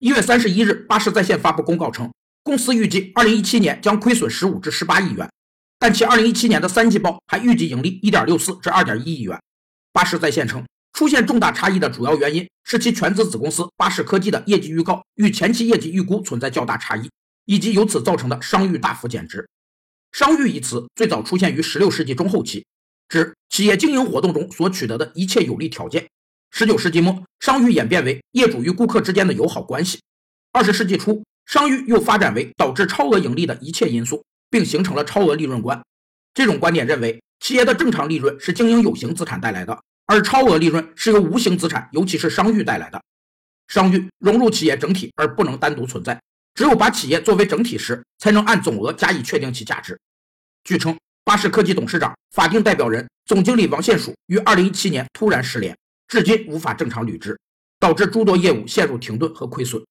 一月三十一日，巴士在线发布公告称，公司预计二零一七年将亏损十五至十八亿元，但其二零一七年的三季报还预计盈利一点六四至二点一亿元。巴士在线称，出现重大差异的主要原因是其全资子公司巴士科技的业绩预告与前期业绩预估存在较大差异，以及由此造成的商誉大幅减值。商誉一词最早出现于十六世纪中后期，指企业经营活动中所取得的一切有利条件。十九世纪末，商誉演变为业主与顾客之间的友好关系。二十世纪初，商誉又发展为导致超额盈利的一切因素，并形成了超额利润观。这种观点认为，企业的正常利润是经营有形资产带来的，而超额利润是由无形资产，尤其是商誉带来的。商誉融入企业整体而不能单独存在，只有把企业作为整体时，才能按总额加以确定其价值。据称，巴士科技董事长、法定代表人、总经理王宪蜀于二零一七年突然失联。至今无法正常履职，导致诸多业务陷入停顿和亏损。